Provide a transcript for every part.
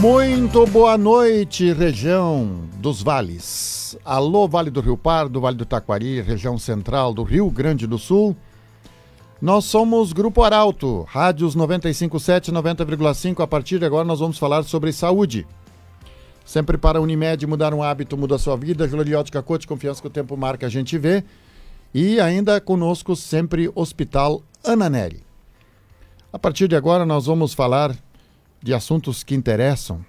Muito boa noite, região dos vales. Alô, Vale do Rio Pardo, Vale do Taquari, região central do Rio Grande do Sul. Nós somos Grupo Arauto, rádios 957, 90,5. A partir de agora nós vamos falar sobre saúde. Sempre para a Unimed mudar um hábito muda a sua vida. Gloriótica Cote, confiança que o tempo marca, a gente vê. E ainda conosco sempre Hospital Ana Neri. A partir de agora nós vamos falar de assuntos que interessam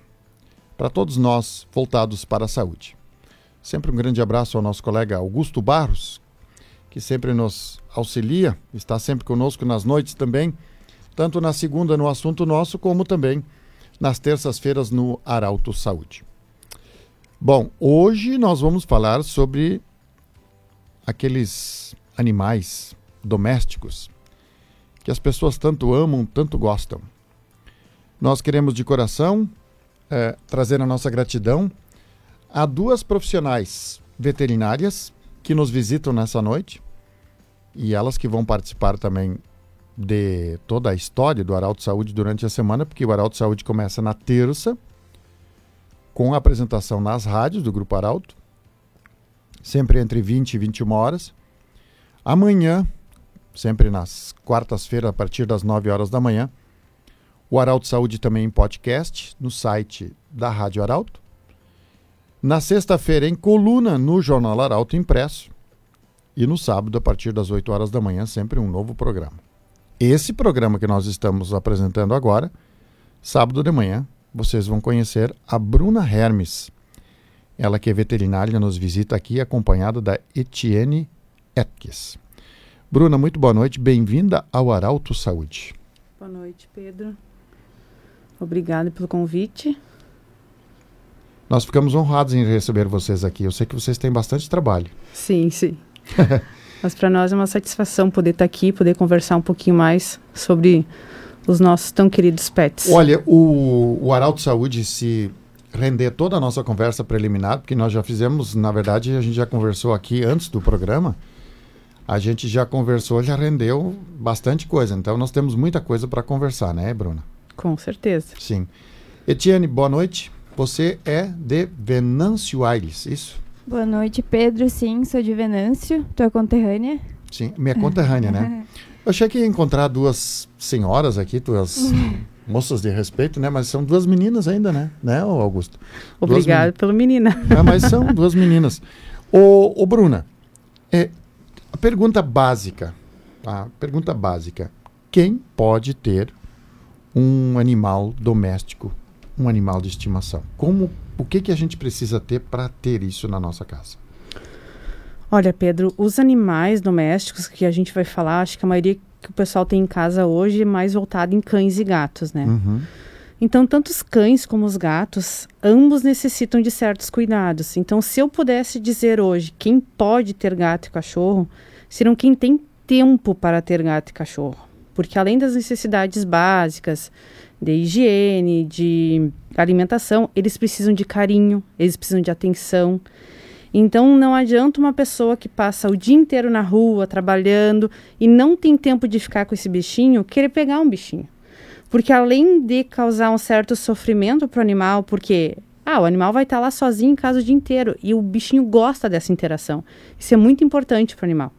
para todos nós voltados para a saúde. Sempre um grande abraço ao nosso colega Augusto Barros, que sempre nos auxilia, está sempre conosco nas noites também, tanto na segunda no assunto nosso, como também nas terças-feiras no Arauto Saúde. Bom, hoje nós vamos falar sobre aqueles animais domésticos que as pessoas tanto amam, tanto gostam. Nós queremos de coração é, trazer a nossa gratidão a duas profissionais veterinárias que nos visitam nessa noite e elas que vão participar também de toda a história do Arauto Saúde durante a semana, porque o Arauto Saúde começa na terça, com a apresentação nas rádios do Grupo Arauto, sempre entre 20 e 21 horas. Amanhã, sempre nas quartas-feiras, a partir das 9 horas da manhã, o Arauto Saúde também em podcast, no site da Rádio Arauto. Na sexta-feira, em coluna no Jornal Arauto Impresso. E no sábado, a partir das 8 horas da manhã, sempre um novo programa. Esse programa que nós estamos apresentando agora, sábado de manhã, vocês vão conhecer a Bruna Hermes. Ela que é veterinária, nos visita aqui, acompanhada da Etienne Etkes. Bruna, muito boa noite, bem-vinda ao Arauto Saúde. Boa noite, Pedro. Obrigada pelo convite. Nós ficamos honrados em receber vocês aqui. Eu sei que vocês têm bastante trabalho. Sim, sim. Mas para nós é uma satisfação poder estar tá aqui, poder conversar um pouquinho mais sobre os nossos tão queridos pets. Olha, o, o Arauto Saúde, se render toda a nossa conversa preliminar, porque nós já fizemos, na verdade, a gente já conversou aqui antes do programa, a gente já conversou, já rendeu bastante coisa. Então nós temos muita coisa para conversar, né, Bruna? Com certeza. Sim. Etienne, boa noite. Você é de Venâncio Aires, isso? Boa noite, Pedro. Sim, sou de Venâncio, tua conterrânea. Sim, minha conterrânea, né? Eu achei que ia encontrar duas senhoras aqui, duas moças de respeito, né? Mas são duas meninas ainda, né? Né, Augusto? Obrigado pela menina. É, mas são duas meninas. Ô, ô Bruna, é, a pergunta básica, a pergunta básica, quem pode ter um animal doméstico um animal de estimação? Como, o que, que a gente precisa ter para ter isso na nossa casa? Olha, Pedro, os animais domésticos que a gente vai falar, acho que a maioria que o pessoal tem em casa hoje é mais voltada em cães e gatos, né? Uhum. Então, tanto os cães como os gatos, ambos necessitam de certos cuidados. Então, se eu pudesse dizer hoje quem pode ter gato e cachorro, seriam quem tem tempo para ter gato e cachorro. Porque além das necessidades básicas, de higiene, de alimentação, eles precisam de carinho, eles precisam de atenção. Então não adianta uma pessoa que passa o dia inteiro na rua trabalhando e não tem tempo de ficar com esse bichinho querer pegar um bichinho. Porque além de causar um certo sofrimento para o animal, porque ah, o animal vai estar lá sozinho em casa o dia inteiro e o bichinho gosta dessa interação. Isso é muito importante para o animal.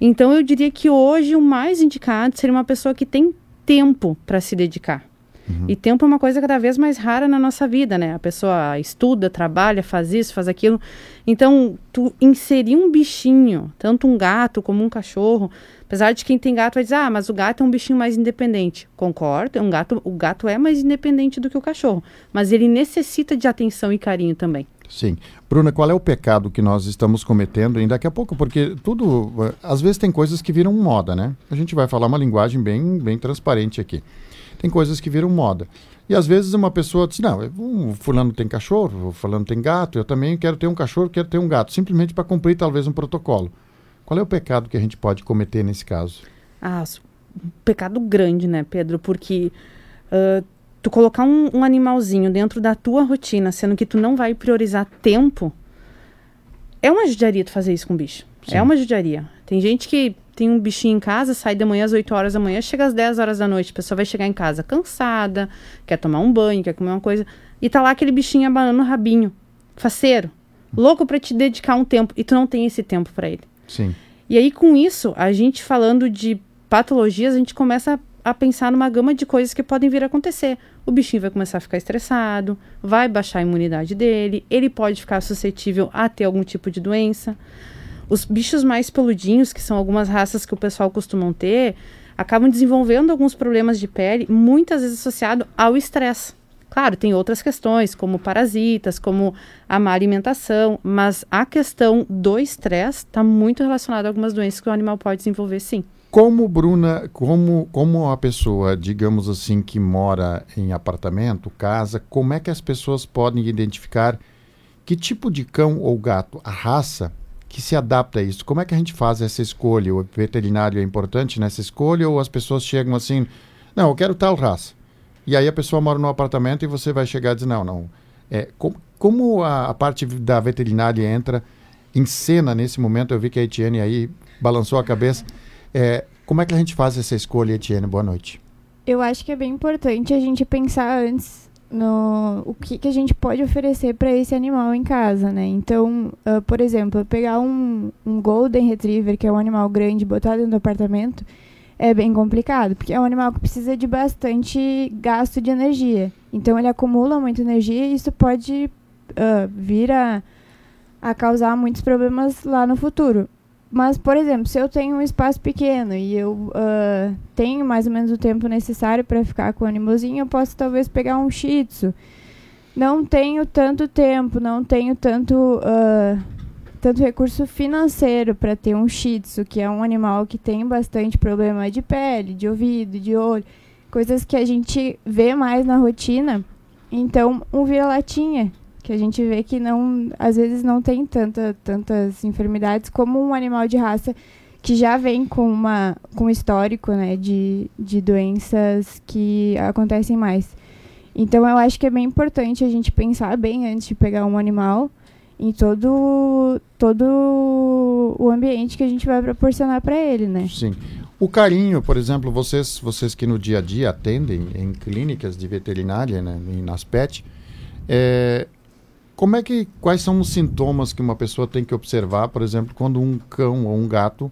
Então eu diria que hoje o mais indicado seria uma pessoa que tem tempo para se dedicar. Uhum. E tempo é uma coisa cada vez mais rara na nossa vida, né? A pessoa estuda, trabalha, faz isso, faz aquilo. Então, tu inserir um bichinho, tanto um gato como um cachorro, apesar de quem tem gato vai dizer, ah, mas o gato é um bichinho mais independente. Concordo, é um gato, o gato é mais independente do que o cachorro, mas ele necessita de atenção e carinho também. Sim. Bruna, qual é o pecado que nós estamos cometendo? E daqui a pouco, porque tudo, às vezes tem coisas que viram moda, né? A gente vai falar uma linguagem bem, bem transparente aqui tem coisas que viram moda. E às vezes uma pessoa diz: Não, um fulano tem cachorro, fulano tem gato, eu também quero ter um cachorro, quero ter um gato, simplesmente para cumprir talvez um protocolo. Qual é o pecado que a gente pode cometer nesse caso? Ah, um pecado grande, né, Pedro? Porque uh, tu colocar um, um, animalzinho dentro da tua rotina, sendo que tu não vai priorizar tempo, é uma judiaria tu fazer isso com o bicho. É Sim. É uma judiaria. Tem gente que tem um bichinho em casa, sai de manhã às 8 horas da manhã, chega às 10 horas da noite. A pessoa vai chegar em casa cansada, quer tomar um banho, quer comer uma coisa. E tá lá aquele bichinho abanando o rabinho. Faceiro. Louco para te dedicar um tempo. E tu não tem esse tempo para ele. Sim. E aí, com isso, a gente falando de patologias, a gente começa a pensar numa gama de coisas que podem vir a acontecer. O bichinho vai começar a ficar estressado, vai baixar a imunidade dele, ele pode ficar suscetível a ter algum tipo de doença. Os bichos mais peludinhos, que são algumas raças que o pessoal costuma ter, acabam desenvolvendo alguns problemas de pele, muitas vezes associado ao estresse. Claro, tem outras questões, como parasitas, como a má alimentação, mas a questão do estresse está muito relacionada a algumas doenças que o animal pode desenvolver, sim. Como, Bruna, como, como a pessoa, digamos assim, que mora em apartamento, casa, como é que as pessoas podem identificar que tipo de cão ou gato, a raça, que se adapta a isso? Como é que a gente faz essa escolha? O veterinário é importante nessa escolha ou as pessoas chegam assim, não, eu quero tal raça. E aí a pessoa mora no apartamento e você vai chegar e dizer, não, não. É, como, como a, a parte da veterinária entra em cena nesse momento? Eu vi que a Etienne aí balançou a cabeça. É, como é que a gente faz essa escolha, Etienne? Boa noite. Eu acho que é bem importante a gente pensar antes no o que, que a gente pode oferecer para esse animal em casa, né? Então, uh, por exemplo, pegar um, um Golden Retriever, que é um animal grande, botar dentro do apartamento, é bem complicado, porque é um animal que precisa de bastante gasto de energia. Então, ele acumula muita energia e isso pode uh, vir a, a causar muitos problemas lá no futuro. Mas, por exemplo, se eu tenho um espaço pequeno e eu uh, tenho mais ou menos o tempo necessário para ficar com o animalzinho, eu posso talvez pegar um shih tzu. Não tenho tanto tempo, não tenho tanto, uh, tanto recurso financeiro para ter um shih tzu, que é um animal que tem bastante problema de pele, de ouvido, de olho, coisas que a gente vê mais na rotina. Então, um vira-latinha, que a gente vê que não, às vezes não tem tanta, tantas enfermidades como um animal de raça que já vem com uma com histórico, né, de, de doenças que acontecem mais. Então eu acho que é bem importante a gente pensar bem antes de pegar um animal em todo todo o ambiente que a gente vai proporcionar para ele, né? Sim. O carinho, por exemplo, vocês vocês que no dia a dia atendem em clínicas de veterinária, né, nas PET, é, como é que quais são os sintomas que uma pessoa tem que observar, por exemplo, quando um cão ou um gato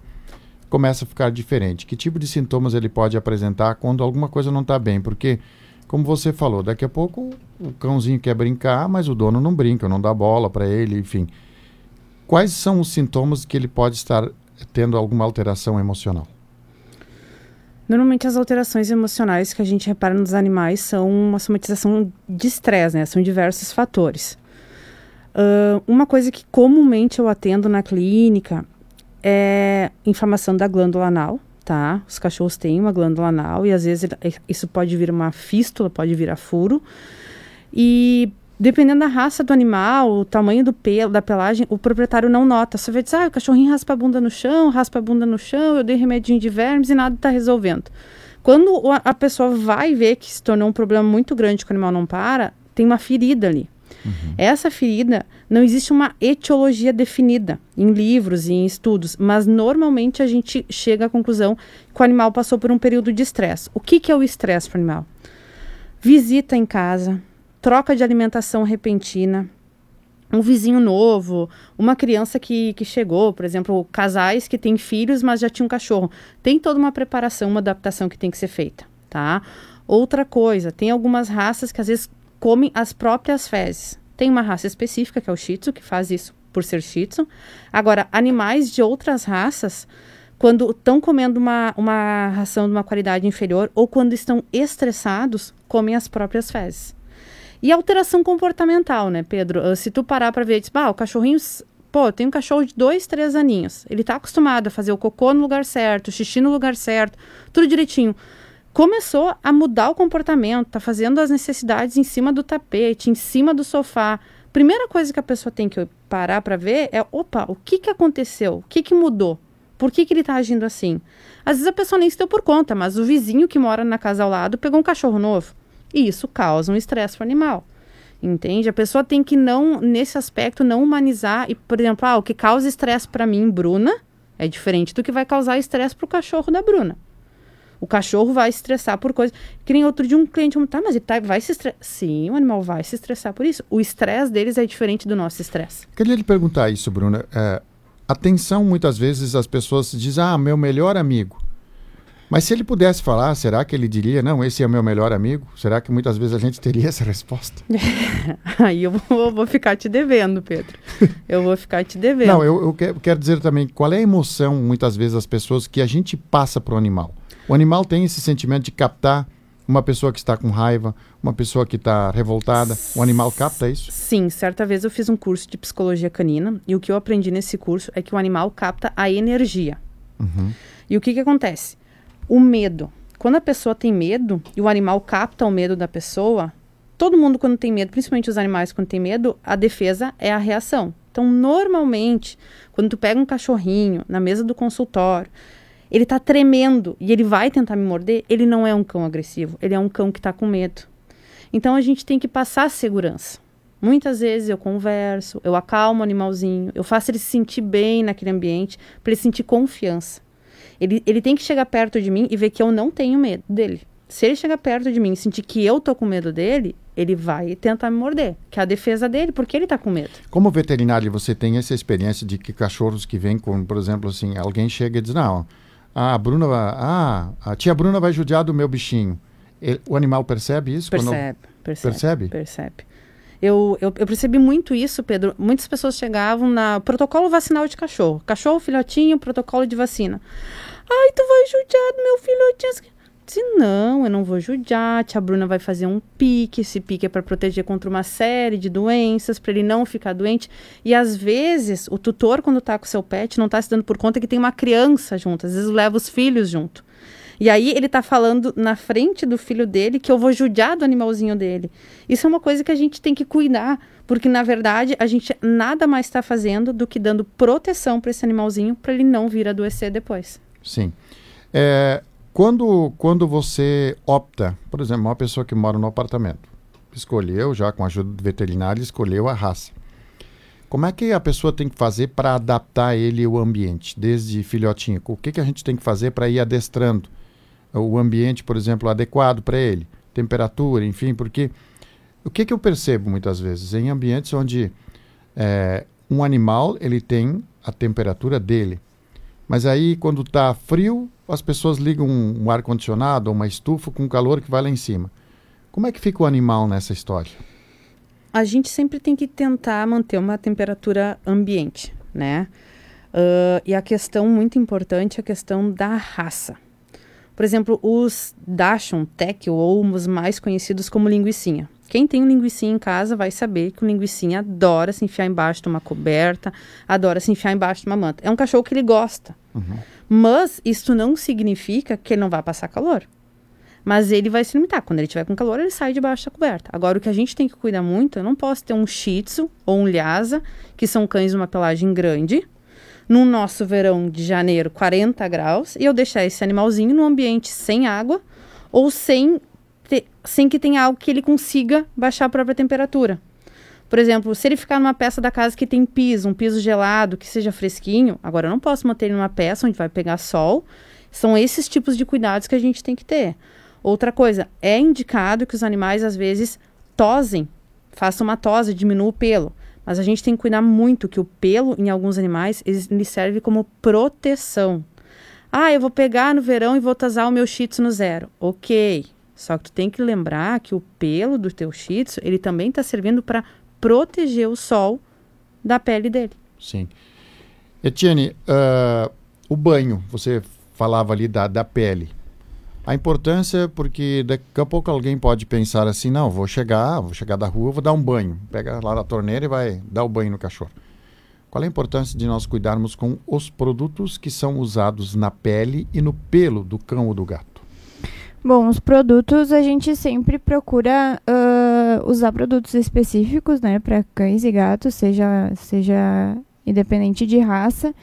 começa a ficar diferente? Que tipo de sintomas ele pode apresentar quando alguma coisa não está bem? Porque, como você falou, daqui a pouco o cãozinho quer brincar, mas o dono não brinca, não dá bola para ele, enfim. Quais são os sintomas que ele pode estar tendo alguma alteração emocional? Normalmente as alterações emocionais que a gente repara nos animais são uma somatização de estresse, né? São diversos fatores. Uh, uma coisa que comumente eu atendo na clínica é inflamação da glândula anal, tá? Os cachorros têm uma glândula anal e às vezes isso pode vir uma fístula, pode vir a furo. E dependendo da raça do animal, o tamanho do pelo, da pelagem, o proprietário não nota. Você vai dizer, ah, o cachorrinho raspa a bunda no chão, raspa a bunda no chão, eu dei remedinho de vermes e nada está resolvendo. Quando a pessoa vai ver que se tornou um problema muito grande que o animal não para, tem uma ferida ali. Uhum. Essa ferida, não existe uma etiologia definida em livros e em estudos, mas normalmente a gente chega à conclusão que o animal passou por um período de estresse. O que, que é o estresse para o animal? Visita em casa, troca de alimentação repentina, um vizinho novo, uma criança que, que chegou, por exemplo, casais que têm filhos, mas já tinham um cachorro. Tem toda uma preparação, uma adaptação que tem que ser feita, tá? Outra coisa, tem algumas raças que às vezes comem as próprias fezes. Tem uma raça específica, que é o Shih Tzu, que faz isso por ser Shih Tzu. Agora, animais de outras raças, quando estão comendo uma, uma ração de uma qualidade inferior ou quando estão estressados, comem as próprias fezes. E alteração comportamental, né, Pedro? Uh, se tu parar para ver, diz, bah, o cachorrinho pô, tem um cachorro de dois, três aninhos. Ele está acostumado a fazer o cocô no lugar certo, o xixi no lugar certo, tudo direitinho começou a mudar o comportamento, tá fazendo as necessidades em cima do tapete, em cima do sofá. Primeira coisa que a pessoa tem que parar para ver é, opa, o que que aconteceu? O que que mudou? Por que, que ele está agindo assim? Às vezes a pessoa nem se deu por conta, mas o vizinho que mora na casa ao lado pegou um cachorro novo. E isso causa um estresse para o animal. Entende? A pessoa tem que não, nesse aspecto, não humanizar. E, por exemplo, ah, o que causa estresse para mim, Bruna, É diferente do que vai causar estresse para o cachorro da Bruna. O cachorro vai estressar por coisas. Que nem outro de um cliente, tá, mas ele tá, vai se estressar. Sim, o animal vai se estressar por isso. O estresse deles é diferente do nosso estresse. Queria lhe perguntar isso, Bruna. É, atenção, muitas vezes as pessoas dizem, ah, meu melhor amigo. Mas se ele pudesse falar, será que ele diria, não, esse é meu melhor amigo? Será que muitas vezes a gente teria essa resposta? Aí eu vou, vou, ficar te devendo, Pedro. Eu vou ficar te devendo. Não, eu, eu quero, quero dizer também, qual é a emoção, muitas vezes, das pessoas que a gente passa para o animal? O animal tem esse sentimento de captar uma pessoa que está com raiva, uma pessoa que está revoltada. O animal capta isso? Sim, certa vez eu fiz um curso de psicologia canina e o que eu aprendi nesse curso é que o animal capta a energia. Uhum. E o que, que acontece? O medo. Quando a pessoa tem medo e o animal capta o medo da pessoa, todo mundo quando tem medo, principalmente os animais quando tem medo, a defesa é a reação. Então, normalmente, quando tu pega um cachorrinho na mesa do consultório ele tá tremendo e ele vai tentar me morder, ele não é um cão agressivo, ele é um cão que está com medo. Então a gente tem que passar segurança. Muitas vezes eu converso, eu acalmo o animalzinho, eu faço ele se sentir bem naquele ambiente, para ele sentir confiança. Ele, ele tem que chegar perto de mim e ver que eu não tenho medo dele. Se ele chegar perto de mim e sentir que eu tô com medo dele, ele vai tentar me morder, que é a defesa dele, porque ele tá com medo. Como veterinário, você tem essa experiência de que cachorros que vêm com, por exemplo, assim, alguém chega e diz, não, ah, a Bruna vai, ah, a tia Bruna vai judiar do meu bichinho. Ele, o animal percebe isso? Percebe, quando... percebe. Percebe? Percebe. Eu, eu, eu, percebi muito isso, Pedro. Muitas pessoas chegavam na protocolo vacinal de cachorro. Cachorro, filhotinho, protocolo de vacina. Ai, tu vai judiar do meu filhotinho. Se não, eu não vou judiar, tia Bruna vai fazer um pique, esse pique é para proteger contra uma série de doenças, para ele não ficar doente. E às vezes, o tutor, quando está com seu pet, não está se dando por conta que tem uma criança junto, às vezes leva os filhos junto. E aí ele está falando na frente do filho dele que eu vou judiar do animalzinho dele. Isso é uma coisa que a gente tem que cuidar, porque na verdade a gente nada mais está fazendo do que dando proteção para esse animalzinho para ele não vir adoecer depois. Sim. É, quando, quando você opta, por exemplo, uma pessoa que mora no apartamento, escolheu, já com a ajuda do veterinário, escolheu a raça. Como é que a pessoa tem que fazer para adaptar ele ao ambiente, desde filhotinho? O que, que a gente tem que fazer para ir adestrando o ambiente, por exemplo, adequado para ele? Temperatura, enfim, porque o que, que eu percebo muitas vezes? Em ambientes onde é, um animal ele tem a temperatura dele, mas aí quando está frio, as pessoas ligam um, um ar-condicionado ou uma estufa com calor que vai lá em cima. Como é que fica o animal nessa história? A gente sempre tem que tentar manter uma temperatura ambiente, né? Uh, e a questão muito importante é a questão da raça. Por exemplo, os Dachshund Tech, ou os mais conhecidos como linguicinha. Quem tem um linguicinha em casa vai saber que o linguicinha adora se enfiar embaixo de uma coberta, adora se enfiar embaixo de uma manta. É um cachorro que ele gosta. Uhum. Mas isso não significa que ele não vai passar calor. Mas ele vai se limitar. Quando ele estiver com calor, ele sai debaixo da coberta. Agora, o que a gente tem que cuidar muito, eu não posso ter um Shih Tzu ou um Lhasa, que são cães de uma pelagem grande, no nosso verão de janeiro, 40 graus, e eu deixar esse animalzinho num ambiente sem água ou sem, ter, sem que tenha algo que ele consiga baixar a própria temperatura. Por exemplo, se ele ficar numa peça da casa que tem piso, um piso gelado, que seja fresquinho, agora eu não posso manter ele numa peça onde vai pegar sol. São esses tipos de cuidados que a gente tem que ter. Outra coisa, é indicado que os animais às vezes tosem, façam uma tosse, diminua o pelo. Mas a gente tem que cuidar muito que o pelo em alguns animais ele serve como proteção. Ah, eu vou pegar no verão e vou tasar o meu shih no zero. Ok. Só que tu tem que lembrar que o pelo do teu shih tzu, ele também está servindo para proteger o sol da pele dele. Sim. Etienne, uh, o banho, você falava ali da, da pele. A importância, porque daqui a pouco alguém pode pensar assim, não, vou chegar, vou chegar da rua, vou dar um banho. Pega lá na torneira e vai dar o banho no cachorro. Qual a importância de nós cuidarmos com os produtos que são usados na pele e no pelo do cão ou do gato? Bom, os produtos a gente sempre procura uh, usar produtos específicos, né, para cães e gatos, seja, seja independente de raça.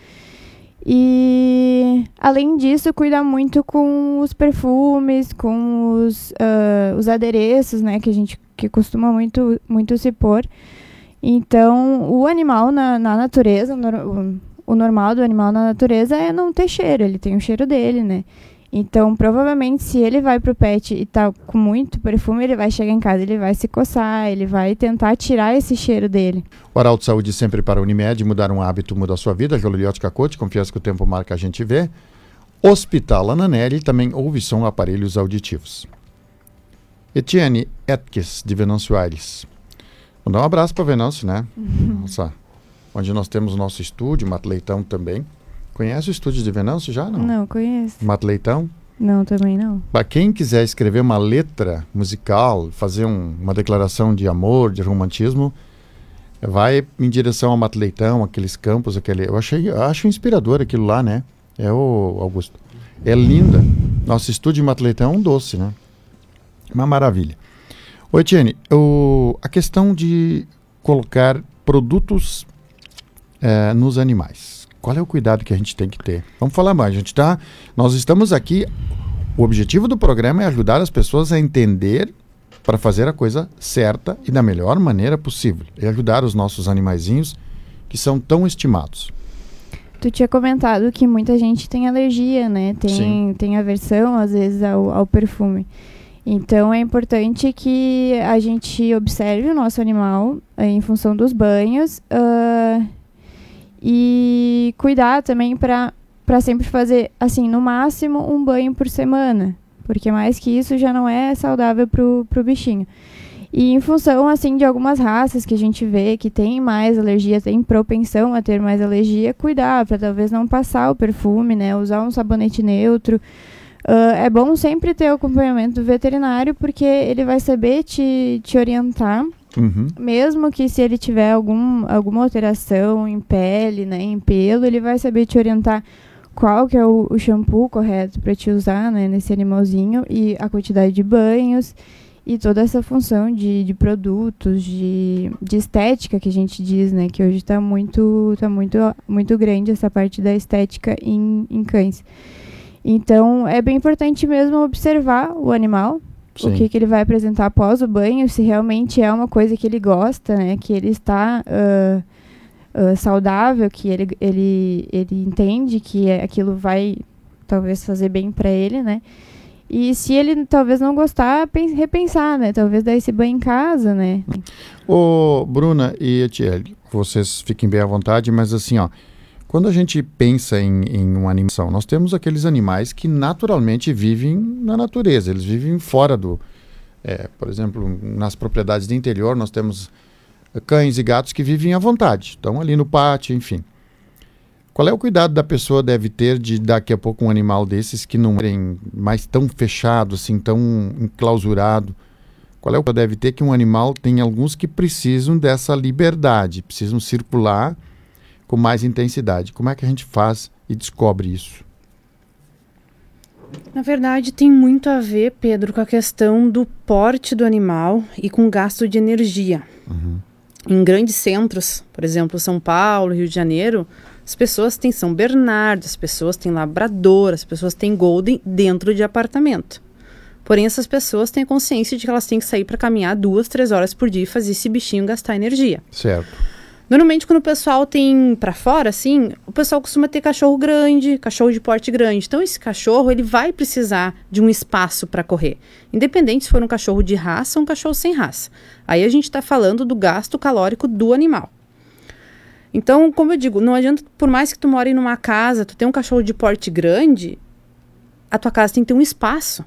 E além disso, cuida muito com os perfumes, com os, uh, os adereços, né, que a gente que costuma muito, muito se pôr. Então, o animal na, na natureza, o, o normal do animal na natureza é não ter cheiro, ele tem o cheiro dele, né? Então, provavelmente, se ele vai pro pet e tá com muito perfume, ele vai chegar em casa, ele vai se coçar, ele vai tentar tirar esse cheiro dele. O de Saúde sempre para a Unimed, mudar um hábito muda a sua vida. Joliote Cacote, confiança que o tempo marca a gente vê. Hospital Ananelli também ouve som aparelhos auditivos. Etienne Etkes, de Venâncio Aires. Mandar um abraço para Venâncio, né? Nossa, onde nós temos o nosso estúdio, Mato Leitão também. Conhece o estúdio de Venâncio já? Não. Não, conheço. Mato Leitão? Não, também não. Para quem quiser escrever uma letra musical, fazer um- uma declaração de amor, de romantismo, vai em direção ao Mato Leitão, aqueles campos, aquele. Eu achei, eu acho inspirador aquilo lá, né? É o Augusto. É linda. Nosso estúdio em Mato Leitão é um doce, né? Uma maravilha. Oi, Tiene, o- a questão de colocar produtos eh, nos animais. Qual é o cuidado que a gente tem que ter? Vamos falar mais. A gente tá, nós estamos aqui. O objetivo do programa é ajudar as pessoas a entender para fazer a coisa certa e da melhor maneira possível. E ajudar os nossos animaizinhos que são tão estimados. Tu tinha comentado que muita gente tem alergia, né? Tem, Sim. tem aversão, às vezes, ao, ao perfume. Então, é importante que a gente observe o nosso animal eh, em função dos banhos ah, e cuidar também para sempre fazer, assim, no máximo um banho por semana. Porque mais que isso já não é saudável pro, pro bichinho. E em função, assim, de algumas raças que a gente vê que tem mais alergia, tem propensão a ter mais alergia, cuidar para talvez não passar o perfume, né? Usar um sabonete neutro. Ah, é bom sempre ter o acompanhamento do veterinário, porque ele vai saber te, te orientar, Uhum. mesmo que se ele tiver algum, alguma alteração em pele, né, em pelo, ele vai saber te orientar qual que é o, o shampoo correto para te usar, né, nesse animalzinho e a quantidade de banhos e toda essa função de, de produtos, de, de estética que a gente diz, né, que hoje está muito, tá muito, muito grande essa parte da estética em, em cães. Então, é bem importante mesmo observar o animal, o que, que ele vai apresentar após o banho, se realmente é uma coisa que ele gosta, né? Que ele está ah, ah, saudável, que ele, ele, ele entende que é- aquilo vai talvez fazer bem para ele, né? E se ele talvez não gostar, pen- repensar, né? Talvez dar esse banho em casa, né? Ô, Bruna e Etienne, vocês fiquem bem à vontade, mas assim, ó, quando a gente pensa em, em uma animação, nós temos aqueles animais que naturalmente vivem na natureza, eles vivem fora do. é, por exemplo, nas propriedades do interior, nós temos eh, cães e gatos que vivem à vontade, estão ali no pátio, enfim. Qual é o cuidado da pessoa deve ter de daqui a pouco um animal desses que não é mais tão fechado, assim, tão enclausurado? Qual é o que deve ter que um animal tem alguns que precisam dessa liberdade, precisam circular com mais intensidade. Como é que a gente faz e descobre isso? Na verdade, tem muito a ver, Pedro, com a questão do porte do animal e com o gasto de energia. Em grandes centros, por exemplo, São Paulo, Rio de Janeiro, as pessoas têm São Bernardo, as pessoas têm Labrador, as pessoas têm Golden dentro de apartamento. Porém, essas pessoas têm a consciência de que elas têm que sair para caminhar duas, três horas por dia e fazer esse bichinho gastar energia. Certo. Normalmente, quando o pessoal tem pra fora, assim, o pessoal costuma ter cachorro grande, cachorro de porte grande. Então, esse cachorro, ele vai precisar de um espaço para correr. Independente se for um cachorro de raça ou um cachorro sem raça. Aí a gente está falando do gasto calórico do animal. Então, como eu digo, não adianta, por mais que tu more numa casa, tu tem um cachorro de porte grande, a tua casa tem que ter um espaço.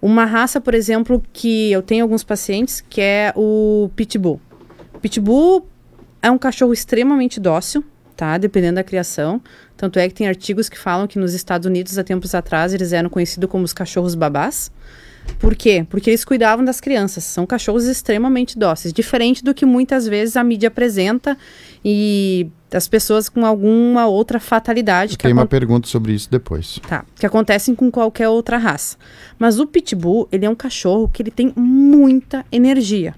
Uma raça, por exemplo, que eu tenho alguns pacientes, que é o Pitbull. Pitbull é um cachorro extremamente dócil, tá? Dependendo da criação. Tanto é que tem artigos que falam que nos Estados Unidos, há tempos atrás, eles eram conhecidos como os cachorros babás. Por quê? Porque eles cuidavam das crianças. São cachorros extremamente dóceis, diferente do que muitas vezes a mídia apresenta e as pessoas com alguma outra fatalidade Tem uma pergunta sobre isso depois. Tá, que acontecem com qualquer outra raça. Mas o pitbull, ele é um cachorro que ele tem muita energia.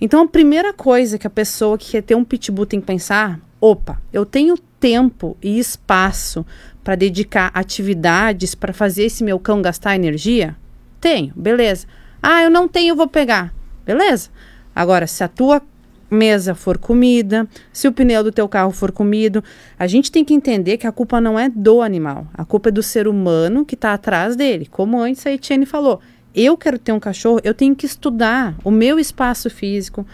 Então a primeira coisa que a pessoa que quer ter um pitbull tem que pensar, opa, eu tenho tempo e espaço para dedicar atividades para fazer esse meu cão gastar energia? Tenho, beleza. Ah, eu não tenho, vou pegar. Beleza. Agora, se a tua mesa for comida, se o pneu do teu carro for comido. A gente tem que entender que a culpa não é do animal, a culpa é do ser humano que está atrás dele. Como antes a Etienne falou, eu quero ter um cachorro, eu tenho que estudar o meu espaço físico,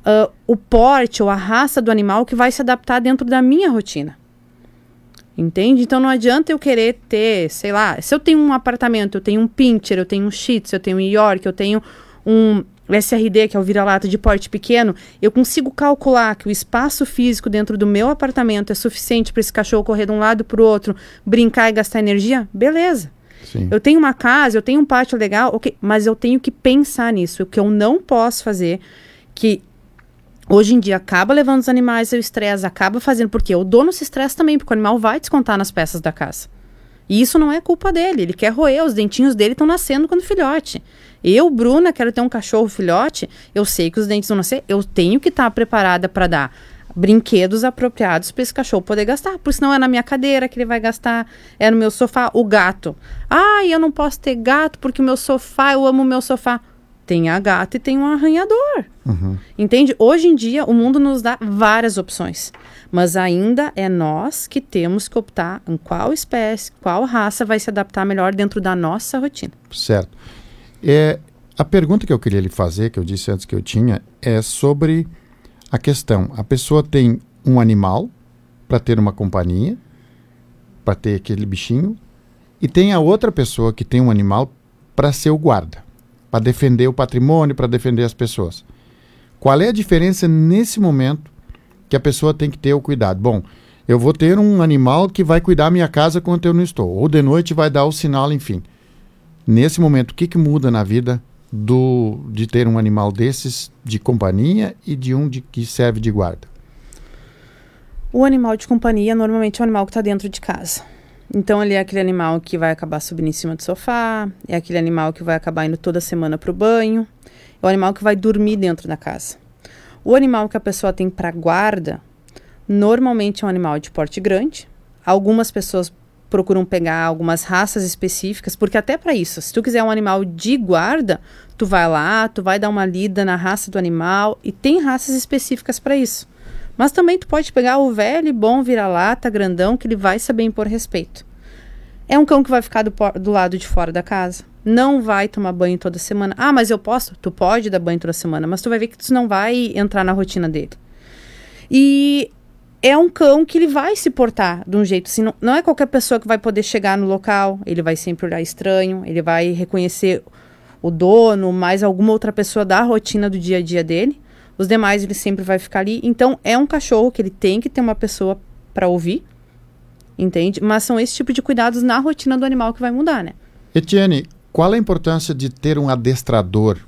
uh, o porte ou a raça do animal que vai se adaptar dentro da minha rotina. Entende? Então não adianta eu querer ter, sei lá, se eu tenho um apartamento, eu tenho um pincher, eu tenho um shih tzu, eu tenho um york, eu tenho um SRD, que é o vira-lata de porte pequeno, eu consigo calcular que o espaço físico dentro do meu apartamento é suficiente para esse cachorro correr de um lado para o outro, brincar e gastar energia? Beleza. Sim. Eu tenho uma casa, eu tenho um pátio legal, ok, mas eu tenho que pensar nisso. O que eu não posso fazer, que hoje em dia acaba levando os animais ao estresse, acaba fazendo, porque o dono se estressa também, porque o animal vai descontar nas peças da casa. E isso não é culpa dele, ele quer roer, os dentinhos dele estão nascendo quando filhote. Eu, Bruna, quero ter um cachorro filhote, eu sei que os dentes vão nascer, eu tenho que estar tá preparada para dar brinquedos apropriados para esse cachorro poder gastar, porque senão é na minha cadeira que ele vai gastar, é no meu sofá, o gato. Ah, eu não posso ter gato porque o meu sofá, eu amo o meu sofá. Tem a gata e tem um arranhador. Uhum. Entende? Hoje em dia, o mundo nos dá várias opções. Mas ainda é nós que temos que optar em qual espécie, qual raça vai se adaptar melhor dentro da nossa rotina. Certo. É, a pergunta que eu queria lhe fazer, que eu disse antes que eu tinha, é sobre a questão: a pessoa tem um animal para ter uma companhia, para ter aquele bichinho, e tem a outra pessoa que tem um animal para ser o guarda, para defender o patrimônio, para defender as pessoas. Qual é a diferença nesse momento que a pessoa tem que ter o cuidado? Bom, eu vou ter um animal que vai cuidar da minha casa quando eu não estou, ou de noite vai dar o sinal, enfim. Nesse momento, o que, que muda na vida do, de ter um animal desses de companhia e de um de, que serve de guarda? O animal de companhia normalmente é um animal que está dentro de casa. Então ele é aquele animal que vai acabar subindo em cima do sofá, é aquele animal que vai acabar indo toda semana para o banho, é o animal que vai dormir dentro da casa. O animal que a pessoa tem para guarda, normalmente é um animal de porte grande. Algumas pessoas procuram pegar algumas raças específicas, porque até para isso, se tu quiser um animal de guarda, tu vai lá, tu vai dar uma lida na raça do animal e tem raças específicas para isso. Mas também tu pode pegar o velho bom vira-lata grandão que ele vai saber impor respeito. É um cão que vai ficar do, do lado de fora da casa. Não vai tomar banho toda semana. Ah, mas eu posso? Tu pode dar banho toda semana, mas tu vai ver que tu não vai entrar na rotina dele. E é um cão que ele vai se portar de um jeito assim. Não, não é qualquer pessoa que vai poder chegar no local, ele vai sempre olhar estranho, ele vai reconhecer o dono, mais alguma outra pessoa da rotina do dia a dia dele. Os demais ele sempre vai ficar ali. Então é um cachorro que ele tem que ter uma pessoa para ouvir, entende? Mas são esse tipo de cuidados na rotina do animal que vai mudar, né? Etienne, qual a importância de ter um adestrador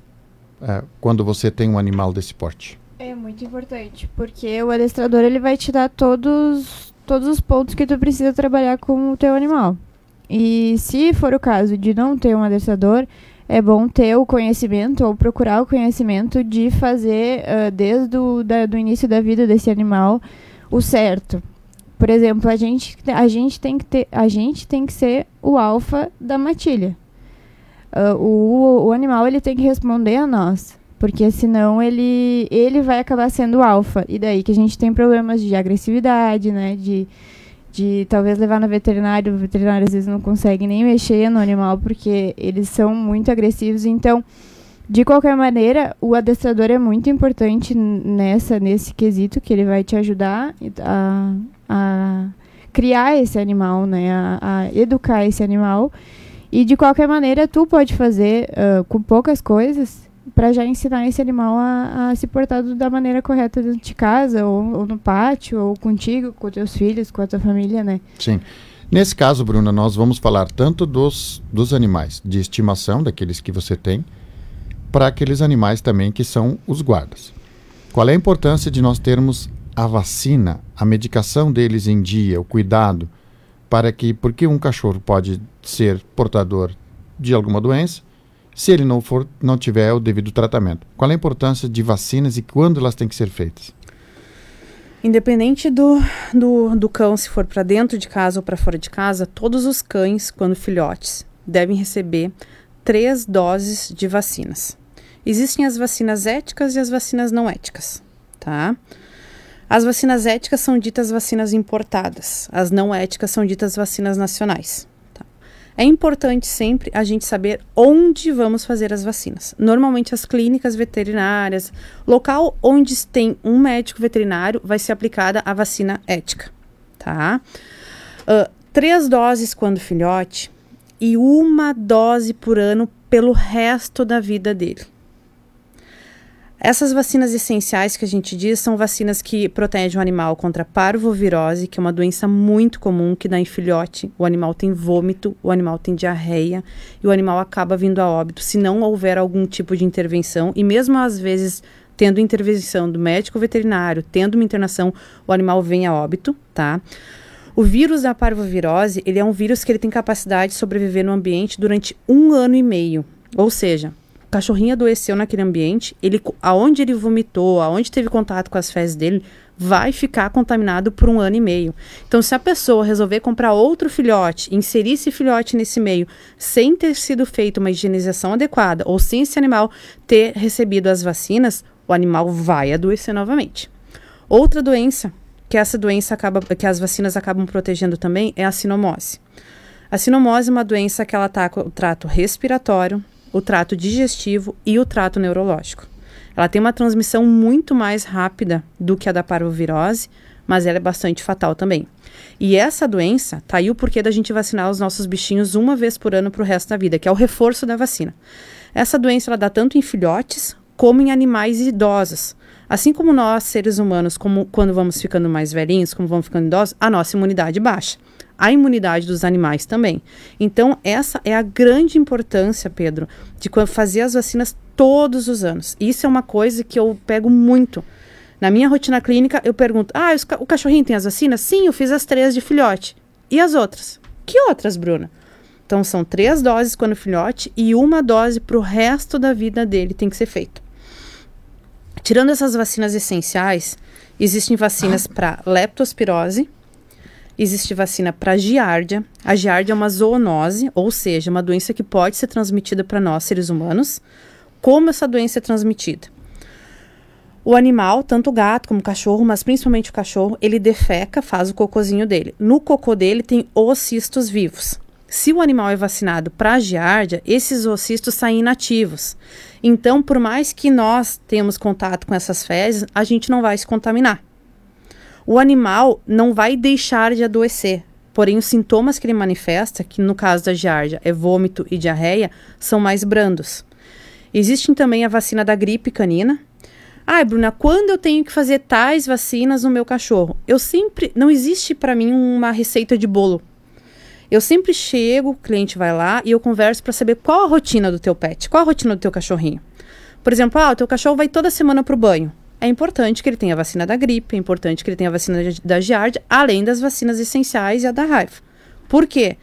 uh, quando você tem um animal desse porte? É muito importante, porque o adestrador ele vai te dar todos, todos os pontos que tu precisa trabalhar com o teu animal. E se for o caso de não ter um adestrador, é bom ter o conhecimento ou procurar o conhecimento de fazer uh, desde o do início da vida desse animal o certo. Por exemplo, a gente, a gente tem que ter, a gente tem que ser o alfa da matilha. Uh, o, o animal ele tem que responder a nós. Porque senão ele, ele vai acabar sendo alfa. E daí que a gente tem problemas de agressividade, né? De, de talvez levar no veterinário. O veterinário às vezes não consegue nem mexer no animal porque eles são muito agressivos. Então, de qualquer maneira, o adestrador é muito importante nessa nesse quesito que ele vai te ajudar a, a criar esse animal, né? A, a educar esse animal. E de qualquer maneira, tu pode fazer uh, com poucas coisas para já ensinar esse animal a, a, se portar da maneira correta dentro de casa, ou, ou, no pátio, ou contigo, com teus filhos, com a tua família, né? Sim. Nesse caso, Bruna, nós vamos falar tanto dos, dos animais de estimação, daqueles que você tem, para aqueles animais também que são os guardas. Qual é a importância de nós termos a vacina, a medicação deles em dia, o cuidado, para que, porque um cachorro pode ser portador de alguma doença, se ele não for, não tiver o devido tratamento. Qual é a importância de vacinas e quando elas têm que ser feitas? Independente do, do, do cão, se for para dentro de casa ou para fora de casa, todos os cães, quando filhotes, devem receber três doses de vacinas. Existem as vacinas éticas e as vacinas não éticas. tá? As vacinas éticas são ditas vacinas importadas, as não éticas são ditas vacinas nacionais. É importante sempre a gente saber onde vamos fazer as vacinas. Normalmente, as clínicas veterinárias, local onde tem um médico veterinário, vai ser aplicada a vacina ética. Tá? Uh, três doses quando filhote e uma dose por ano pelo resto da vida dele. Essas vacinas essenciais que a gente diz são vacinas que protegem o animal contra parvovirose, que é uma doença muito comum que dá em filhote. O animal tem vômito, o animal tem diarreia e o animal acaba vindo a óbito se não houver algum tipo de intervenção. E mesmo às vezes tendo intervenção do médico veterinário, tendo uma internação, o animal vem a óbito, tá? O vírus da parvovirose, ele é um vírus que ele tem capacidade de sobreviver no ambiente durante um ano e meio. Ou seja, cachorrinho adoeceu naquele ambiente, ele, aonde ele vomitou, aonde teve contato com as fezes dele, vai ficar contaminado por um ano e meio. Então, se a pessoa resolver comprar outro filhote, inserir esse filhote nesse meio, sem ter sido feita uma higienização adequada, ou sem esse animal ter recebido as vacinas, o animal vai adoecer novamente. Outra doença que essa doença acaba, que as vacinas acabam protegendo também é a sinomose. A sinomose é uma doença que ela ataca o trato respiratório, o trato digestivo e o trato neurológico. Ela tem uma transmissão muito mais rápida do que a da parvovirose, mas ela é bastante fatal também. E essa doença tá aí o porquê da gente vacinar os nossos bichinhos uma vez por ano para o resto da vida, que é o reforço da vacina. Essa doença ela dá tanto em filhotes como em animais idosos. Assim como nós, seres humanos, como quando vamos ficando mais velhinhos, como vamos ficando idosos, a nossa imunidade baixa a imunidade dos animais também. Então, essa é a grande importância, Pedro, de fazer as vacinas todos os anos. Isso é uma coisa que eu pego muito. Na minha rotina clínica, eu pergunto: ah, o cachorrinho tem as vacinas? Sim, eu fiz as três de filhote. E as outras? Que outras, Bruna? Então, são três doses quando filhote e uma dose para o resto da vida dele tem que ser feita. Tirando essas vacinas essenciais, existem vacinas para leptospirose, Existe vacina para giardia. A giardia é uma zoonose, ou seja, uma doença que pode ser transmitida para nós, seres humanos. Como essa doença é transmitida? O animal, tanto o gato como o cachorro, mas principalmente o cachorro, ele defeca, faz o cocôzinho dele. No cocô dele tem ocistos vivos. Se o animal é vacinado para a giardia, esses ocistos saem inativos. Então, por mais que nós tenhamos contato com essas fezes, a gente não vai se contaminar o animal não vai deixar de adoecer. Porém, os sintomas que ele manifesta, que no caso da giardia é vômito e diarreia, são mais brandos. Existe também a vacina da gripe canina. Ah, Bruna, quando eu tenho que fazer tais vacinas no meu cachorro? Eu sempre. Não existe para mim uma receita de bolo. Eu sempre chego, o cliente vai lá e eu converso para saber qual a rotina do teu pet, qual a rotina do teu cachorrinho. Por exemplo, ah, o teu cachorro vai toda semana pro banho é importante que ele tenha a vacina da gripe, é importante que ele tenha a vacina da giardia, além das vacinas essenciais e a da raiva. Por quê?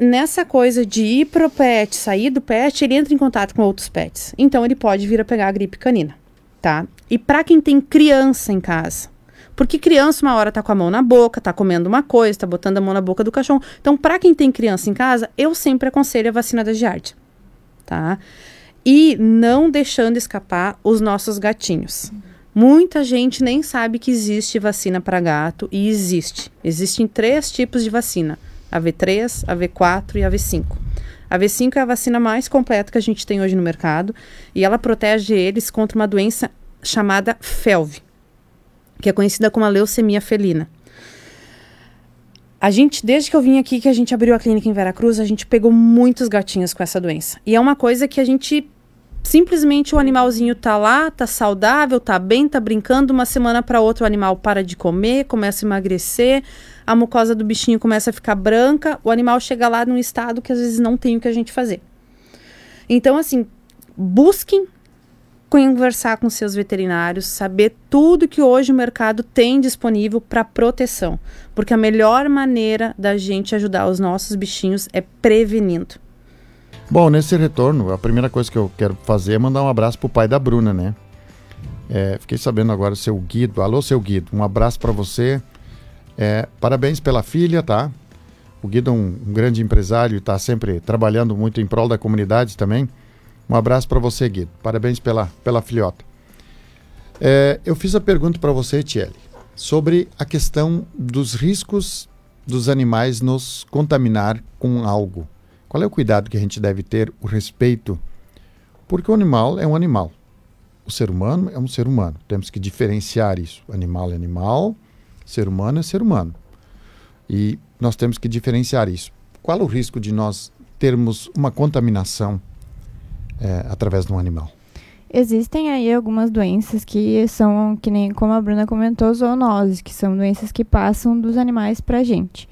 nessa coisa de ir pro pet, sair do pet, ele entra em contato com outros pets. Então ele pode vir a pegar a gripe canina, tá? E para quem tem criança em casa, porque criança uma hora tá com a mão na boca, tá comendo uma coisa, tá botando a mão na boca do cachorro. Então, para quem tem criança em casa, eu sempre aconselho a vacina da giardia, tá? E não deixando escapar os nossos gatinhos. Muita gente nem sabe que existe vacina para gato e existe. Existem três tipos de vacina: a V3, a V4 e a V5. A V5 é a vacina mais completa que a gente tem hoje no mercado e ela protege eles contra uma doença chamada FeLV, que é conhecida como a leucemia felina. A gente, desde que eu vim aqui, que a gente abriu a clínica em Veracruz, a gente pegou muitos gatinhos com essa doença. E é uma coisa que a gente simplesmente o animalzinho tá lá, tá saudável, tá bem, tá brincando, uma semana para outra o animal para de comer, começa a emagrecer, a mucosa do bichinho começa a ficar branca, o animal chega lá num estado que às vezes não tem o que a gente fazer. Então assim, busquem conversar com seus veterinários, saber tudo que hoje o mercado tem disponível para proteção, porque a melhor maneira da gente ajudar os nossos bichinhos é prevenindo. Bom, nesse retorno, a primeira coisa que eu quero fazer é mandar um abraço pro pai da Bruna, né? É, fiquei sabendo agora, seu Guido. Alô, seu Guido, um abraço para você. É, parabéns pela filha, tá? O Guido é um, um grande empresário e está sempre trabalhando muito em prol da comunidade também. Um abraço para você, Guido. Parabéns pela, pela filhota. É, eu fiz a pergunta para você, Tiele, sobre a questão dos riscos dos animais nos contaminar com algo. Qual é o cuidado que a gente deve ter, o respeito? Porque o animal é um animal. O ser humano é um ser humano. Temos que diferenciar isso. Animal é animal, ser humano é ser humano. E nós temos que diferenciar isso. Qual o risco de nós termos uma contaminação é, através de um animal? Existem aí algumas doenças que são, que nem como a Bruna comentou, zoonoses, que são doenças que passam dos animais para a gente.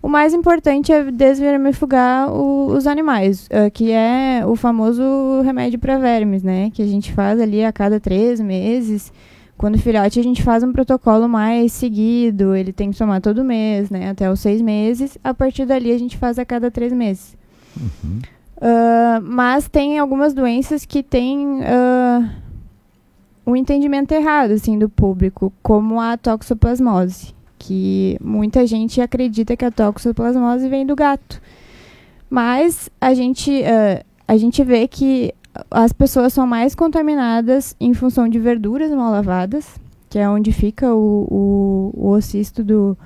O mais importante é desvermifugar o, os animais, uh, que é o famoso remédio para vermes, né? Que a gente faz ali a cada três meses. Quando filhote, a gente faz um protocolo mais seguido, ele tem que tomar todo mês, né? Até os seis meses. A partir dali, a gente faz a cada três meses. Uhum. Uh, mas tem algumas doenças que têm uh, um entendimento errado, assim, do público, como a toxoplasmose que muita gente acredita que a toxoplasmose vem do gato. Mas a gente, uh, a gente vê que as pessoas são mais contaminadas em função de verduras mal lavadas, que é onde fica o, o, o ossisto do,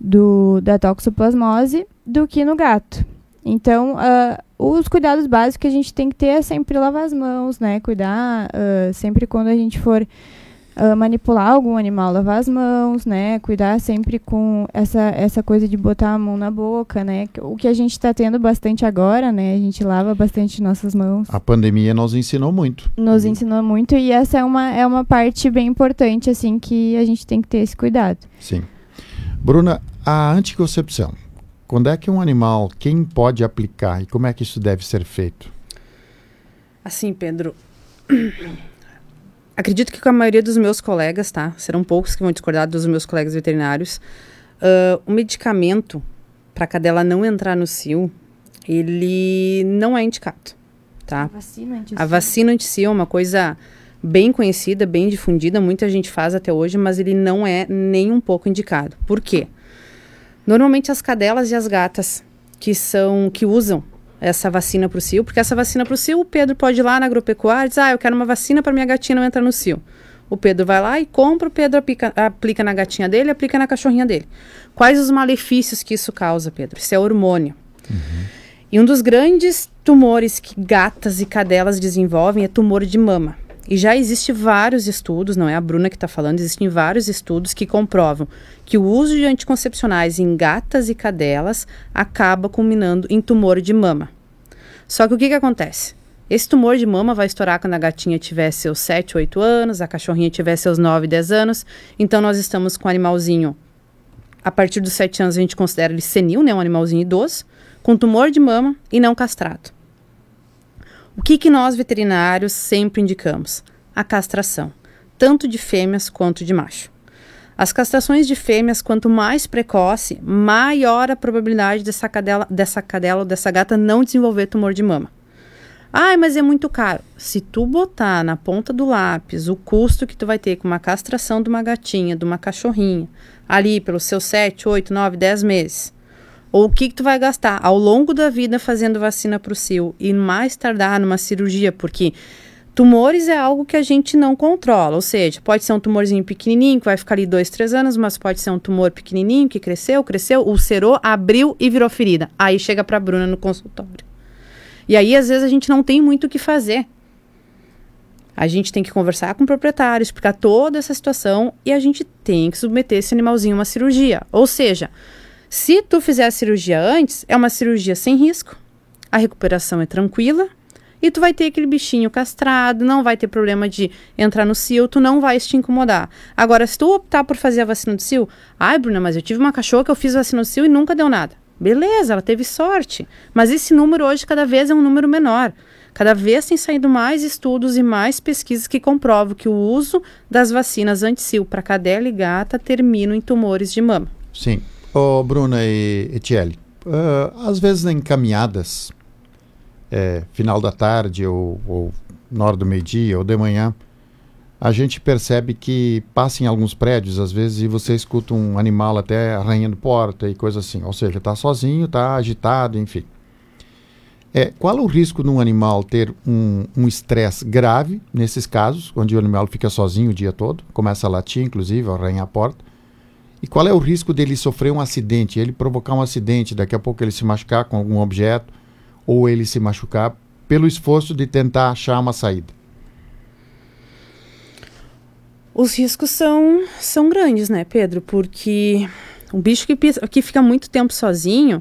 do, da toxoplasmose, do que no gato. Então, uh, os cuidados básicos que a gente tem que ter é sempre lavar as mãos, né? Cuidar uh, sempre quando a gente for uh, manipular algum animal, lavar as mãos, né? Cuidar sempre com essa, essa coisa de botar a mão na boca, né? O que a gente está tendo bastante agora, né? A gente lava bastante nossas mãos. A pandemia nos ensinou muito. Nos ensinou muito e essa é uma, é uma parte bem importante, assim, que a gente tem que ter esse cuidado. Sim. Bruna, a anticoncepção. Quando é que um animal, quem pode aplicar e como é que isso deve ser feito? Assim, Pedro, acredito que com a maioria dos meus colegas, tá? Serão poucos que vão discordar dos meus colegas veterinários. Uh, o medicamento para a cadela não entrar no cio, ele não é indicado, tá? A vacina anti-cio. A vacina é uma coisa bem conhecida, bem difundida, muita gente faz até hoje, mas ele não é nem um pouco indicado. Por quê? Normalmente as cadelas e as gatas que são que usam essa vacina para o cio, porque essa vacina para o cio, o Pedro pode ir lá na agropecuária e dizer, ah, eu quero uma vacina para minha gatinha não entrar no cio. O Pedro vai lá e compra, o Pedro aplica, aplica na gatinha dele, aplica na cachorrinha dele. Quais os malefícios que isso causa, Pedro? Isso é hormônio. Uhum. E um dos grandes tumores que gatas e cadelas desenvolvem é tumor de mama. E já existe vários estudos, não é a Bruna que está falando, existem vários estudos que comprovam que o uso de anticoncepcionais em gatas e cadelas acaba culminando em tumor de mama. Só que o que, que acontece? Esse tumor de mama vai estourar quando a gatinha tiver seus 7, 8 anos, a cachorrinha tiver seus 9, 10 anos. Então nós estamos com o animalzinho, a partir dos 7 anos a gente considera ele senil, né, um animalzinho idoso, com tumor de mama e não castrado. O que, que nós veterinários sempre indicamos? A castração, tanto de fêmeas quanto de macho. As castrações de fêmeas, quanto mais precoce, maior a probabilidade dessa cadela, dessa cadela ou dessa gata não desenvolver tumor de mama. Ai, mas é muito caro. Se tu botar na ponta do lápis o custo que tu vai ter com uma castração de uma gatinha, de uma cachorrinha, ali pelos seus 7, 8, 9, 10 meses, ou o que, que tu vai gastar ao longo da vida fazendo vacina para o cio e mais tardar numa cirurgia, porque tumores é algo que a gente não controla, ou seja, pode ser um tumorzinho pequenininho que vai ficar ali dois, três anos, mas pode ser um tumor pequenininho que cresceu, cresceu, ulcerou, abriu e virou ferida. Aí chega para a Bruna no consultório. E aí às vezes a gente não tem muito o que fazer. A gente tem que conversar com o proprietário, explicar toda essa situação e a gente tem que submeter esse animalzinho a uma cirurgia. Ou seja, se tu fizer a cirurgia antes, é uma cirurgia sem risco, a recuperação é tranquila e tu vai ter aquele bichinho castrado, não vai ter problema de entrar no cio, tu não vai te incomodar. Agora, se tu optar por fazer a vacina do cio, ai, Bruna, mas eu tive uma cachorra que eu fiz vacina do cio e nunca deu nada. Beleza, ela teve sorte. Mas esse número hoje cada vez é um número menor. Cada vez tem saído mais estudos e mais pesquisas que comprovam que o uso das vacinas anti-cio para cadela e gata terminam em tumores de mama. Sim. Ô, Bruna e Etiele, uh, às vezes em caminhadas, é, final da tarde ou, ou na hora do meio-dia ou de manhã, a gente percebe que passa em alguns prédios, às vezes, e você escuta um animal até arranhando porta e coisa assim. Ou seja, está sozinho, está agitado, enfim. É, qual é o risco de um animal ter um estresse grave, nesses casos, onde o animal fica sozinho o dia todo, começa a latir, inclusive, arranhar a porta? E qual é o risco dele sofrer um acidente, ele provocar um acidente, daqui a pouco ele se machucar com algum objeto, ou ele se machucar pelo esforço de tentar achar uma saída? Os riscos são, são grandes, né, Pedro? Porque um bicho que, que fica muito tempo sozinho,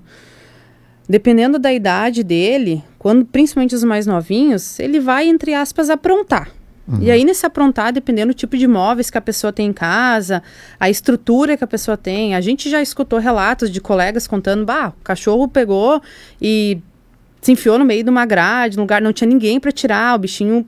dependendo da idade dele, quando principalmente os mais novinhos, ele vai, entre aspas, aprontar. Uhum. E aí, nesse aprontar, dependendo do tipo de móveis que a pessoa tem em casa, a estrutura que a pessoa tem. A gente já escutou relatos de colegas contando: bah, o cachorro pegou e se enfiou no meio de uma grade, no lugar não tinha ninguém para tirar, o bichinho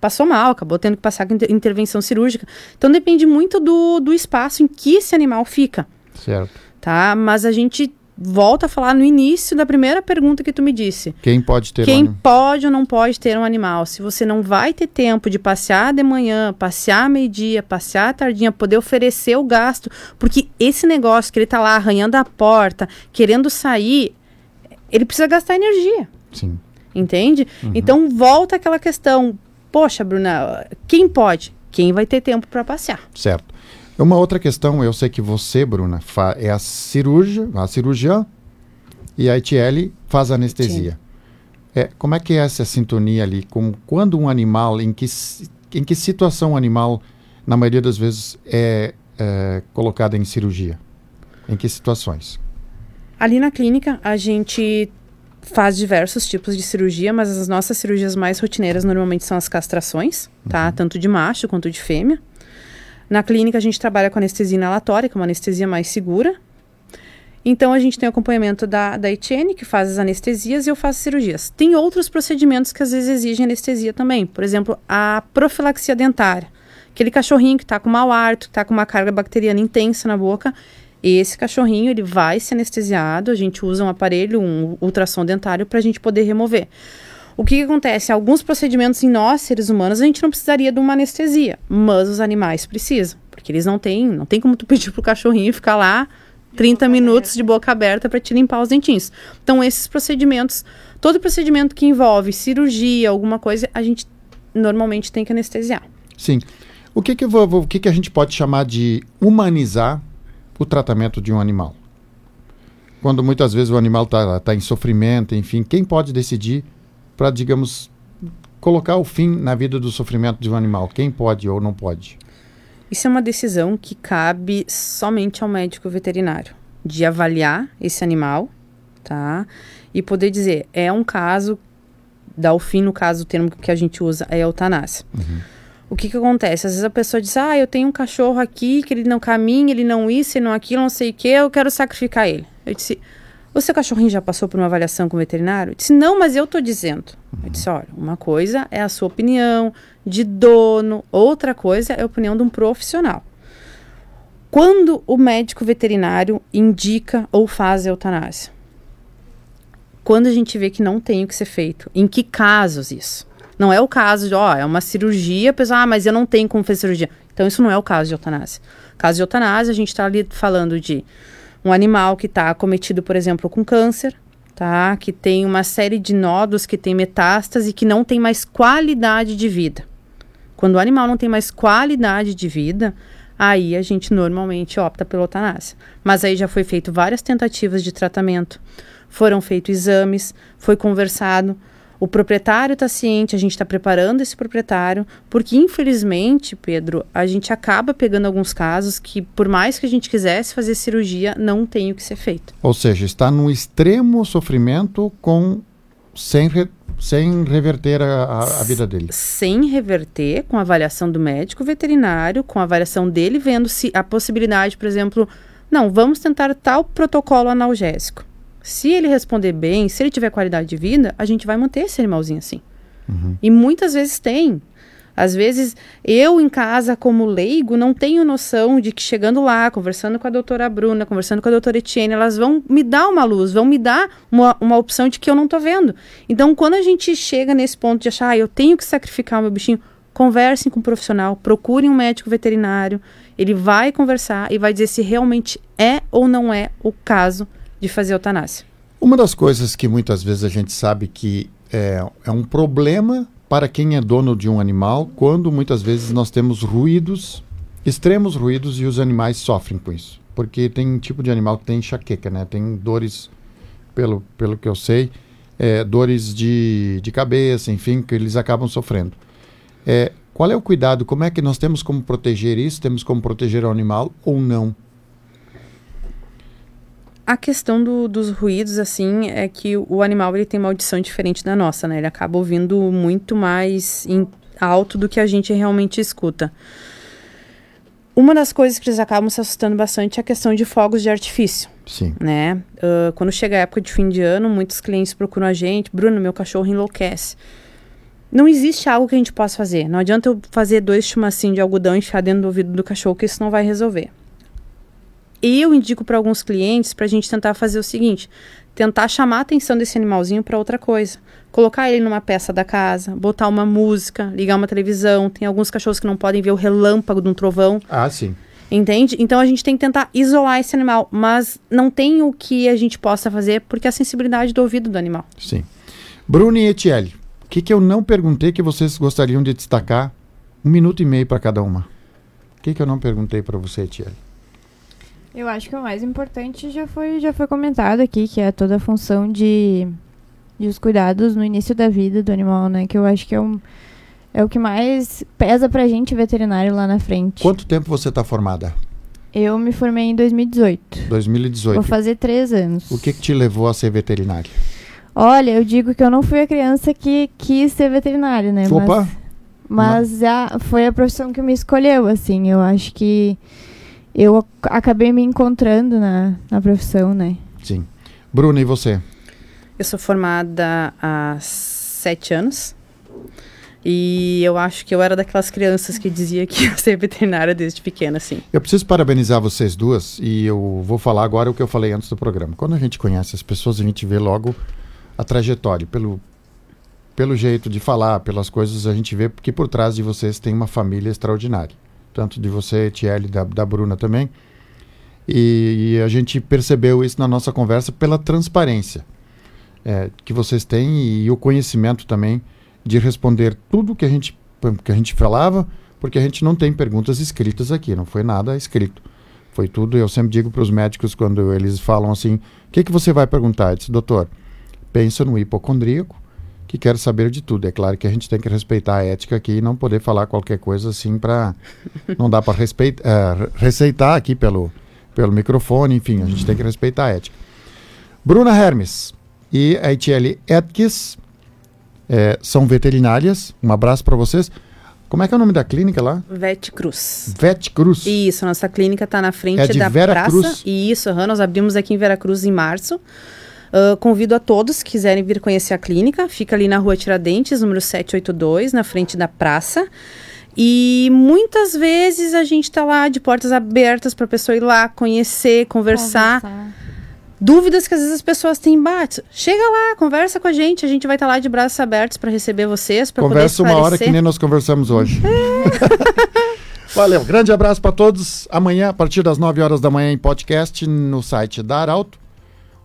passou mal, acabou tendo que passar com intervenção cirúrgica. Então depende muito do, do espaço em que esse animal fica. Certo. Tá? Mas a gente volta a falar no início da primeira pergunta que tu me disse. Quem pode ter Quem um pode ou não pode ter um animal? Se você não vai ter tempo de passear de manhã, passear meio-dia, passear tardinha, poder oferecer o gasto, porque esse negócio que ele tá lá arranhando a porta, querendo sair, ele precisa gastar energia. Sim. Entende? Uhum. Então volta aquela questão. Poxa, Bruna, quem pode? Quem vai ter tempo para passear? Certo. Uma outra questão, eu sei que você, Bruna, é a cirurgia, a cirurgiã e a ITL faz anestesia. É, como é que é essa sintonia ali? Com, quando um animal, em que, em que situação o animal, na maioria das vezes, é, é colocado em cirurgia? Em que situações? Ali na clínica, a gente faz diversos tipos de cirurgia, mas as nossas cirurgias mais rotineiras normalmente são as castrações, tá? Uhum. Tanto de macho quanto de fêmea. Na clínica, a gente trabalha com anestesia inalatória, que é uma anestesia mais segura. Então, a gente tem acompanhamento da, da Etienne, que faz as anestesias, e eu faço cirurgias. Tem outros procedimentos que às vezes exigem anestesia também. Por exemplo, a profilaxia dentária. Aquele cachorrinho que está com mau hálito, que está com uma carga bacteriana intensa na boca, esse cachorrinho ele vai ser anestesiado, a gente usa um aparelho, um ultrassom dentário para a gente poder remover. O que, que, acontece? Alguns procedimentos em nós, seres humanos, a gente não precisaria de uma anestesia, mas os animais precisam, porque eles não têm, não tem como tu pedir pro cachorrinho ficar lá 30 minutos aberta. de boca aberta para te limpar os dentinhos. Então, esses procedimentos, todo procedimento que envolve cirurgia, alguma coisa, a gente normalmente tem que anestesiar. Sim. O que que, vou, o que, que a gente pode chamar de humanizar o tratamento de um animal? Quando muitas vezes o animal está tá em sofrimento, enfim, quem pode decidir para, digamos, colocar o fim na vida do sofrimento de um animal? Quem pode ou não pode? Isso é uma decisão que cabe somente ao médico veterinário, de avaliar esse animal, tá? E poder dizer, é um caso, dar o fim, no caso, o termo que a gente usa é eutanásia. Uhum. O que que acontece? Às vezes a pessoa diz, ah, eu tenho um cachorro aqui, que ele não caminha, ele não isso, ele não aquilo, não sei o que, eu quero sacrificar ele. Eu disse, o seu cachorrinho já passou por uma avaliação com o veterinário? Eu disse, não, mas eu estou dizendo. Uhum. Eu disse, olha, uma coisa é a sua opinião de dono, outra coisa é a opinião de um profissional. Quando o médico veterinário indica ou faz a eutanásia? Quando a gente vê que não tem o que ser feito. Em que casos isso? Não é o caso de, ó, é uma cirurgia, a pessoa, ah, mas eu não tenho como fazer cirurgia. Então, isso não é o caso de eutanásia. Caso de eutanásia, a gente está ali falando de um animal que está acometido, por exemplo, com câncer, tá? Que tem uma série de nódulos, que tem metástase e que não tem mais qualidade de vida. Quando o animal não tem mais qualidade de vida, aí a gente normalmente opta pela eutanásia. Mas aí já foi feito várias tentativas de tratamento, foram feitos exames, foi conversado o proprietário está ciente, a gente está preparando esse proprietário, porque infelizmente, Pedro, a gente acaba pegando alguns casos que, por mais que a gente quisesse fazer cirurgia, não tem o que ser feito. Ou seja, está no extremo sofrimento com sem, re, sem reverter a, a, a, vida dele. Sem reverter, com a avaliação do médico veterinário, com a avaliação dele, vendo se a possibilidade, por exemplo, não, vamos tentar tal protocolo analgésico. Se ele responder bem, se ele tiver qualidade de vida, a gente vai manter esse animalzinho assim. Uhum. E muitas vezes tem. Às vezes, eu em casa, como leigo, não tenho noção de que chegando lá, conversando com a doutora Bruna, conversando com a doutora Etienne, elas vão me dar uma luz, vão me dar uma, uma opção de que eu não estou vendo. Então, quando a gente chega nesse ponto de achar, ah, eu tenho que sacrificar o meu bichinho, conversem com um profissional, procurem um médico veterinário, ele vai conversar e vai dizer se realmente é ou não é o caso de fazer eutanásia. Uma das coisas que muitas vezes a gente sabe que é, é um problema para quem é dono de um animal, quando muitas vezes nós temos ruídos, extremos ruídos, e os animais sofrem com isso. Porque tem um tipo de animal que tem enxaqueca, né? Tem dores, pelo, pelo que eu sei, é, dores de, de cabeça, enfim, que eles acabam sofrendo. É, qual é o cuidado? Como é que nós temos como proteger isso? Temos como proteger o animal ou não? A questão do, dos ruídos, assim, é que o animal ele tem uma audição diferente da nossa, né? Ele acaba ouvindo muito mais em, alto do que a gente realmente escuta. Uma das coisas que eles acabam se assustando bastante é a questão de fogos de artifício. Sim. Né? Uh, quando chega a época de fim de ano, muitos clientes procuram a gente. Bruno, meu cachorro enlouquece. Não existe algo que a gente possa fazer. Não adianta eu fazer dois chumacinhos de algodão e enfiar dentro do ouvido do cachorro, que isso não vai resolver. Eu indico para alguns clientes para a gente tentar fazer o seguinte: tentar chamar a atenção desse animalzinho para outra coisa. Colocar ele numa peça da casa, botar uma música, ligar uma televisão. Tem alguns cachorros que não podem ver o relâmpago de um trovão. Ah, sim. Entende? Então a gente tem que tentar isolar esse animal, mas não tem o que a gente possa fazer porque a sensibilidade do ouvido do animal. Sim. Bruno e Etiele, o que, que eu não perguntei que vocês gostariam de destacar? Um minuto e meio para cada uma. O que, que eu não perguntei para você, Etiele? Eu acho que o mais importante já foi, já foi comentado aqui, que é toda a função de, de os cuidados no início da vida do animal, né? Que eu acho que é, um, é o que mais pesa pra gente veterinário lá na frente. Quanto tempo você está formada? Eu me formei em 2018. 2018. Vou fazer três anos. O que, que te levou a ser veterinária? Olha, eu digo que eu não fui a criança que quis ser veterinária, né? Opa! Mas, mas a, foi a profissão que me escolheu, assim. Eu acho que eu acabei me encontrando na, na profissão, né? Sim. Bruna, e você? Eu sou formada há sete anos. E eu acho que eu era daquelas crianças que dizia que ia ser veterinária desde pequena, assim. Eu preciso parabenizar vocês duas e eu vou falar agora o que eu falei antes do programa. Quando a gente conhece as pessoas, a gente vê logo a trajetória, pelo, pelo jeito de falar, pelas coisas, a gente vê que por trás de vocês tem uma família extraordinária tanto de você, Tiele, da, da Bruna também. E, e, a gente percebeu isso na nossa conversa pela transparência é, que vocês têm e, e, o conhecimento também de responder tudo que a gente que a gente falava, porque a gente não tem perguntas escritas aqui, não foi nada escrito. Foi tudo, eu sempre digo para os médicos quando eles falam assim: "O que que você vai perguntar?" Eu disse: "Doutor, pensa no hipocondríaco, que quer saber de tudo. É claro que a gente tem que respeitar a ética aqui e não poder falar qualquer coisa assim para. Não dá para uh, receitar aqui pelo, pelo microfone, enfim, a gente tem que respeitar a ética. Bruna Hermes e a Etiele Etkis é, são veterinárias. Um abraço para vocês. Como é que é o nome da clínica lá? Vet Cruz. Vet Cruz. Isso, nossa clínica está na frente é de da Vera praça. Cruz. Isso, uhum, nós abrimos aqui em Vera Cruz em março. Uh, convido a todos que quiserem vir conhecer a clínica. Fica ali na rua Tiradentes, número 782, na frente da praça. E muitas vezes a gente está lá de portas abertas para a pessoa ir lá, conhecer, conversar. conversar. Dúvidas que às vezes as pessoas têm bate. Chega lá, conversa com a gente. A gente vai estar tá lá de braços abertos para receber vocês. Conversa uma hora que nem nós conversamos hoje. É. Valeu, grande abraço para todos. Amanhã, a partir das 9 horas da manhã, em podcast no site da Arauto.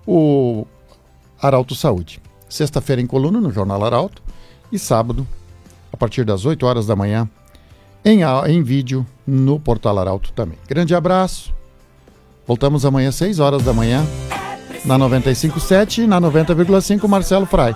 O Arauto Saúde. Sexta-feira em coluna no Jornal Arauto e sábado, a partir das 8 horas da manhã, em, em vídeo no Portal Arauto também. Grande abraço. Voltamos amanhã às 6 horas da manhã na 95.7 e na 90,5 Marcelo Frai.